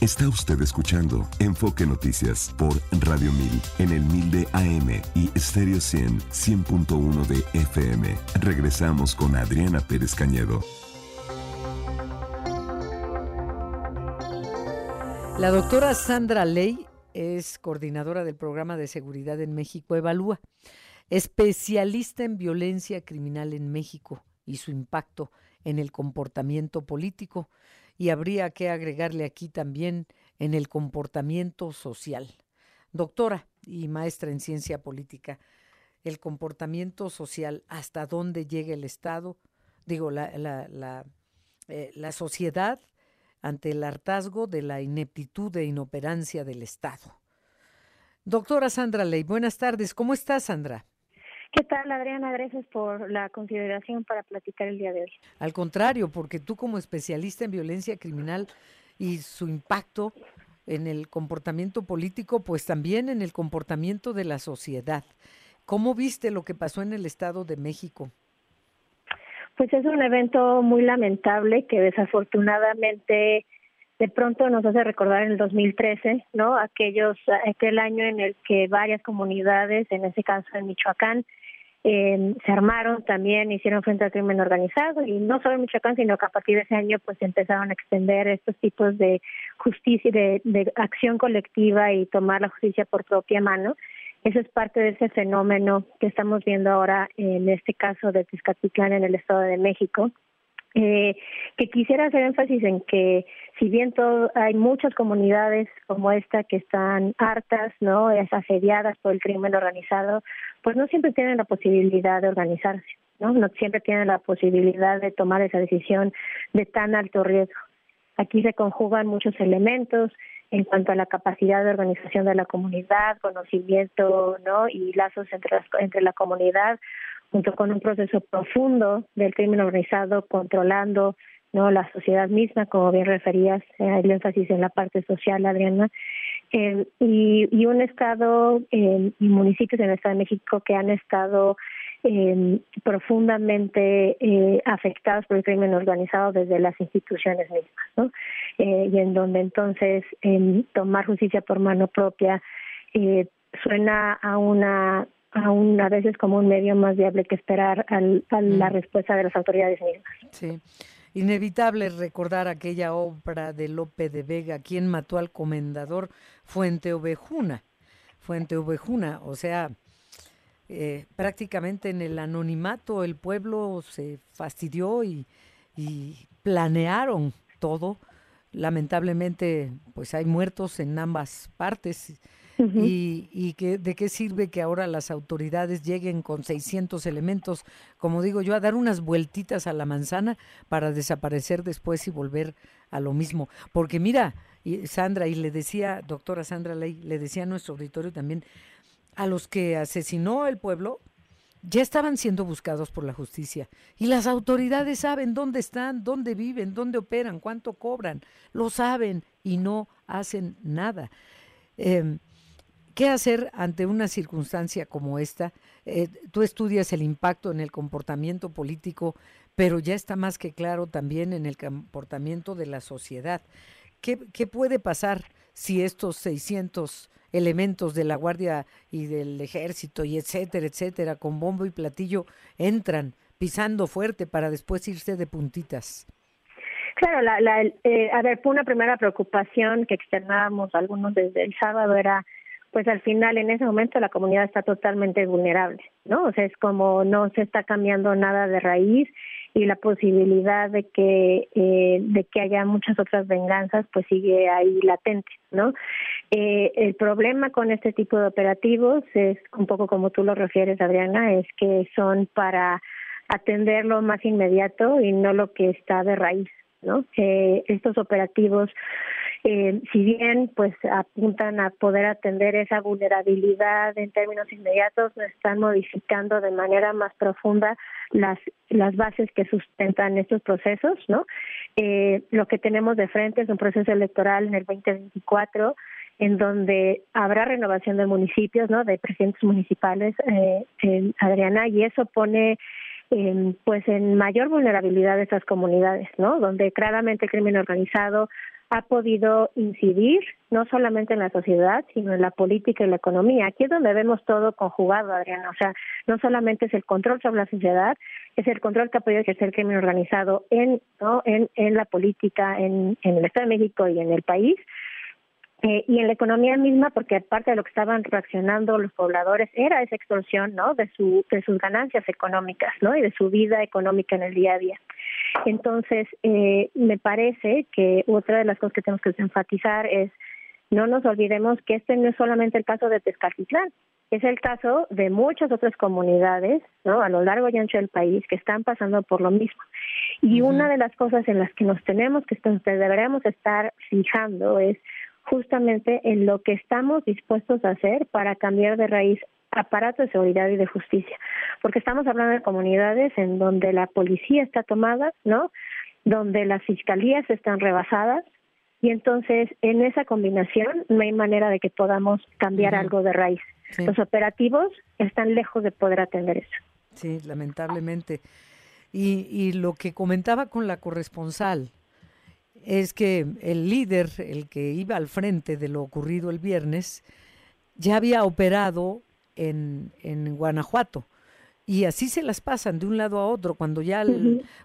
Está usted escuchando Enfoque Noticias por Radio 1000 en el 1000 de AM y Stereo 100 100.1 de FM. Regresamos con Adriana Pérez Cañedo. La doctora Sandra Ley es coordinadora del programa de seguridad en México Evalúa, especialista en violencia criminal en México y su impacto en el comportamiento político y habría que agregarle aquí también en el comportamiento social. Doctora y maestra en ciencia política, el comportamiento social, hasta dónde llega el Estado, digo, la, la, la, eh, sociedad ante el hartazgo de la ineptitud e inoperancia del Estado. Doctora Sandra Ley, buenas tardes. ¿Cómo estás, Sandra? ¿Qué tal, Adriana? Gracias por la consideración para platicar el día de hoy. Al contrario, porque tú como especialista en violencia criminal y su impacto en el comportamiento político, pues también en el comportamiento de la sociedad. ¿Cómo viste lo que pasó en el Estado de México? Pues es un evento muy lamentable que desafortunadamente de pronto nos hace recordar en el 2013, ¿no? Aquellos, aquel año en el que varias comunidades, en ese caso en Michoacán, eh, se armaron también, hicieron frente al crimen organizado y no solo en Michoacán, sino que a partir de ese año pues empezaron a extender estos tipos de justicia, de, de acción colectiva y tomar la justicia por propia mano. Eso es parte de ese fenómeno que estamos viendo ahora en este caso de Tezcatitlán en el Estado de México. Eh, que quisiera hacer énfasis en que si bien hay muchas comunidades como esta que están hartas, no, es asediadas por el crimen organizado, pues no siempre tienen la posibilidad de organizarse, no, no siempre tienen la posibilidad de tomar esa decisión de tan alto riesgo. Aquí se conjugan muchos elementos, en cuanto a la capacidad de organización de la comunidad, conocimiento ¿no? y lazos entre, entre la comunidad, junto con un proceso profundo del crimen organizado controlando no la sociedad misma, como bien referías, eh, el énfasis en la parte social, Adriana, eh, y, y, un estado eh, y municipios en el Estado de México que han estado eh, profundamente eh, afectados por el crimen organizado desde las instituciones mismas, ¿no? Eh, y en donde entonces tomar justicia por mano propia eh, suena a una a, a veces como un medio más viable que esperar al, a la mm. respuesta de las autoridades mismas. Sí. Inevitable recordar aquella obra de Lope de Vega, quien mató al comendador Fuente Ovejuna. Fuente Ovejuna, o sea, eh, prácticamente en el anonimato el pueblo se fastidió y, planearon todo. Lamentablemente, pues hay muertos en ambas partes. y, y que, de qué sirve que ahora las autoridades lleguen con 600 elementos, como digo yo, a dar unas vueltitas a la manzana para desaparecer después y volver a lo mismo. Porque mira, y Sandra, y le decía, doctora Sandra Ley, le decía a nuestro auditorio también, a los que asesinó el pueblo ya estaban siendo buscados por la justicia y las autoridades saben dónde están, dónde viven, dónde operan, cuánto cobran, lo saben y no hacen nada. Em, ¿Qué hacer ante una circunstancia como esta? Eh, tú estudias el impacto en el comportamiento político, pero ya está más que claro también en el comportamiento de la sociedad. ¿Qué, qué puede pasar si estos 600 elementos de la Guardia y del Ejército y etcétera, etcétera, con bombo y platillo, entran pisando fuerte para después irse de puntitas. Claro, la, la, eh, a ver, una primera preocupación que externábamos algunos desde el sábado era, pues al final en ese momento la comunidad está totalmente vulnerable, ¿no? O sea, es como no se está cambiando nada de raíz y la posibilidad de que eh, de que haya muchas otras venganzas pues sigue ahí latente no eh, el problema con este tipo de operativos es un poco como tú lo refieres Adriana es que son para atender lo más inmediato y no lo que está de raíz no eh, estos operativos eh, si bien pues apuntan a poder atender esa vulnerabilidad en términos inmediatos, no están modificando de manera más profunda las las bases que sustentan estos procesos, ¿no? Eh, lo que tenemos de frente es un proceso electoral en el 2024 en donde habrá renovación de municipios, ¿no? De presidentes municipales, eh, en Adriana, y eso pone pues en mayor vulnerabilidad de estas comunidades, ¿no? Donde claramente el crimen organizado ha podido incidir no solamente en la sociedad, sino en la política y la economía. Aquí es donde vemos todo conjugado, Adriana. O sea, no solamente es el control sobre la sociedad, es el control que ha podido ejercer el crimen organizado en, ¿no? en, la política, en, en el Estado de México y en el país, eh, y en la economía misma, porque aparte de lo que estaban reaccionando los pobladores era esa extorsión, ¿no? De su de sus ganancias económicas, ¿no? Y de su vida económica en el día a día. Entonces, eh, me parece que otra de las cosas que tenemos que enfatizar es no nos olvidemos que este no es solamente el caso de Tezcatitlán, es el caso de muchas otras comunidades, ¿no? A lo largo y ancho del país que están pasando por lo mismo. Y una de las cosas en las que nos tenemos que estar, deberíamos estar fijando es justamente en lo que estamos dispuestos a hacer para cambiar de raíz aparato de seguridad y de justicia, porque estamos hablando de comunidades en donde la policía está tomada, ¿no? Donde las fiscalías están rebasadas y entonces en esa combinación no hay manera de que podamos cambiar algo de raíz. Los operativos están lejos de poder atender eso. Sí, lamentablemente. Y, y lo que comentaba con la corresponsal, es que el líder, el que iba al frente de lo ocurrido el viernes, ya había operado en, en Guanajuato. Y así se las pasan de un lado a otro cuando ya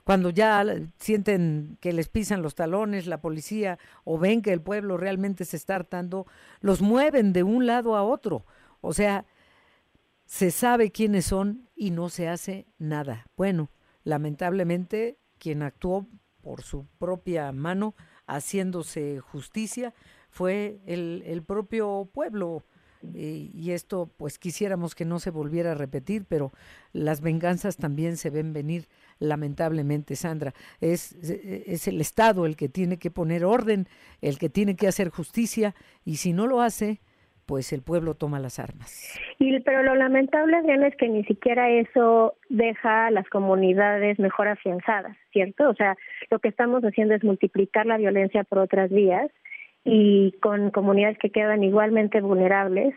cuando ya sienten que les pisan los talones la policía o ven que el pueblo realmente se está hartando, los mueven de un lado a otro. O sea, se sabe quiénes son y no se hace nada. Bueno, lamentablemente quien actuó por su propia mano, haciéndose justicia, fue el, el propio pueblo. Y esto, pues quisiéramos que no se volviera a repetir, pero las venganzas también se ven venir, lamentablemente, Sandra. Es, es el Estado el que tiene que poner orden, el que tiene que hacer justicia, y si no lo hace, pues el pueblo toma las armas. Y pero lo lamentable Adriana es que ni siquiera eso deja a las comunidades mejor afianzadas, ¿cierto? O sea, lo que estamos haciendo es multiplicar la violencia por otras vías y con comunidades que quedan igualmente vulnerables,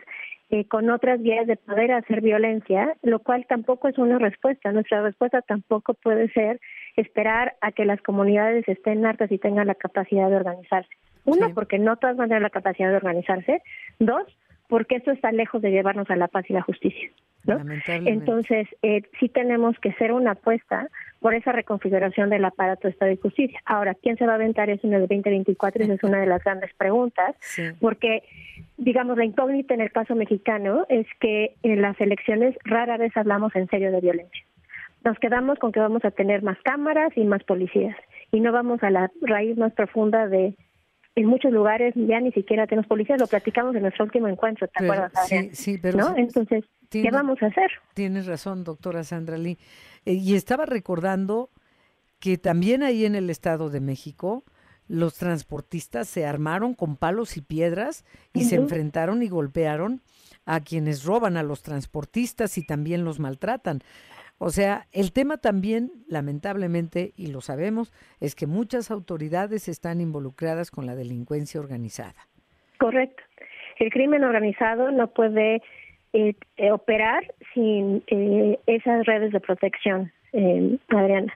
eh, con otras vías de poder hacer violencia, lo cual tampoco es una respuesta. Nuestra respuesta tampoco puede ser esperar a que las comunidades estén hartas y tengan la capacidad de organizarse. Uno, porque no todas van a tener la capacidad de organizarse. Dos, porque eso está lejos de llevarnos a la paz y la justicia. ¿no? Entonces, eh, sí tenemos que hacer una apuesta por esa reconfiguración del aparato de Estado de Justicia. Ahora, ¿quién se va a aventar eso en el 2024? Esa es una de las grandes preguntas, porque, digamos, la incógnita en el caso mexicano es que en las elecciones rara vez hablamos en serio de violencia. Nos quedamos con que vamos a tener más cámaras y más policías, y no vamos a la raíz más profunda de en muchos lugares ya ni siquiera tenemos policías, lo platicamos en nuestro último encuentro, ¿te acuerdas? Sí, sí, pero... ¿no? Entonces, ¿qué vamos a hacer? Tienes razón, doctora Sandra Lee. Eh, y estaba recordando que también ahí en el Estado de México los transportistas se armaron con palos y piedras y se enfrentaron y golpearon a quienes roban a los transportistas y también los maltratan. O sea, el tema también, lamentablemente, y lo sabemos, es que muchas autoridades están involucradas con la delincuencia organizada. Correcto. El crimen organizado no puede eh, eh, operar sin eh, esas redes de protección, Adriana.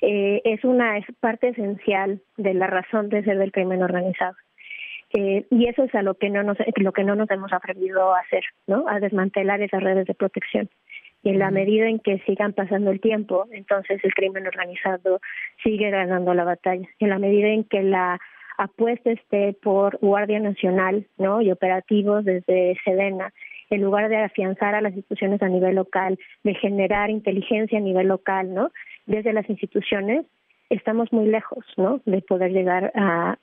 es una es parte esencial de la razón de ser del crimen organizado. y eso es a lo que no nos lo que no nos hemos atrevido a hacer, ¿no? A desmantelar esas redes de protección y en la medida en que sigan pasando el tiempo, entonces el crimen organizado sigue ganando la batalla. En la medida en que la apuesta esté por Guardia Nacional ¿no? y operativos desde Sedena, en lugar de afianzar a las instituciones a nivel local, de generar inteligencia a nivel local, ¿no? Desde las instituciones, estamos muy lejos, ¿no? De poder llegar a,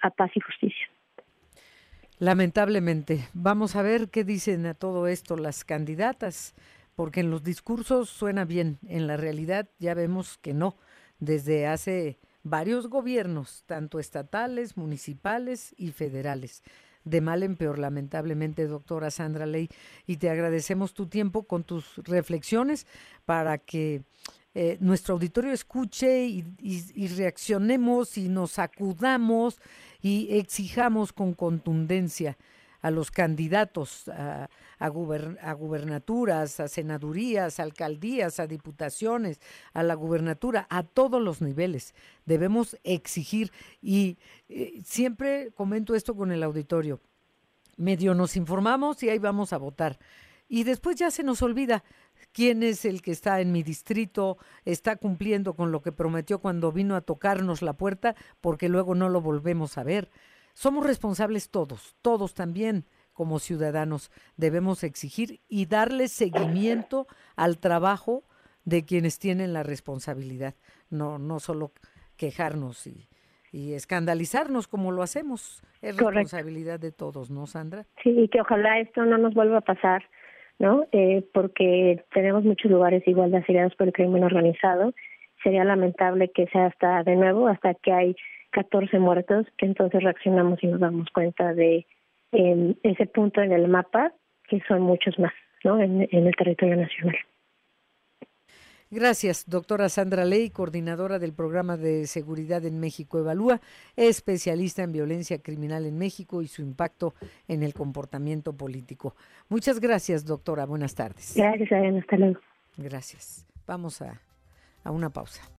a paz y justicia. Lamentablemente. Vamos a ver qué dicen a todo esto las candidatas porque en los discursos suena bien, en la realidad ya vemos que no, desde hace varios gobiernos, tanto estatales, municipales y federales. De mal en peor, lamentablemente, doctora Sandra Ley, y te agradecemos tu tiempo con tus reflexiones para que eh, nuestro auditorio escuche y, y, reaccionemos y nos acudamos y exijamos con contundencia a los candidatos a, a, gubernaturas, a senadurías, a alcaldías, a diputaciones, a la gubernatura, a todos los niveles. Debemos exigir y eh, siempre comento esto con el auditorio. Medio nos informamos y ahí vamos a votar. Y después ya se nos olvida quién es el que está en mi distrito, está cumpliendo con lo que prometió cuando vino a tocarnos la puerta, porque luego no lo volvemos a ver. Somos responsables todos, todos también como ciudadanos debemos exigir y darle seguimiento al trabajo de quienes tienen la responsabilidad, no, no solo quejarnos y, escandalizarnos como lo hacemos. Es responsabilidad de todos, ¿no, Sandra? Sí, y que ojalá esto no nos vuelva a pasar ¿no? Eh, porque tenemos muchos lugares igual de asediados por el crimen organizado. Sería lamentable que sea hasta de nuevo, hasta que hay 14 muertos, que entonces reaccionamos y nos damos cuenta de ese punto en el mapa, que son muchos más, ¿no? en el territorio nacional. Gracias, doctora Sandra Ley, coordinadora del programa de seguridad en México Evalúa, especialista en violencia criminal en México y su impacto en el comportamiento político. Muchas gracias, doctora. Buenas tardes. Gracias, Hasta luego. Gracias. Vamos a, a una pausa.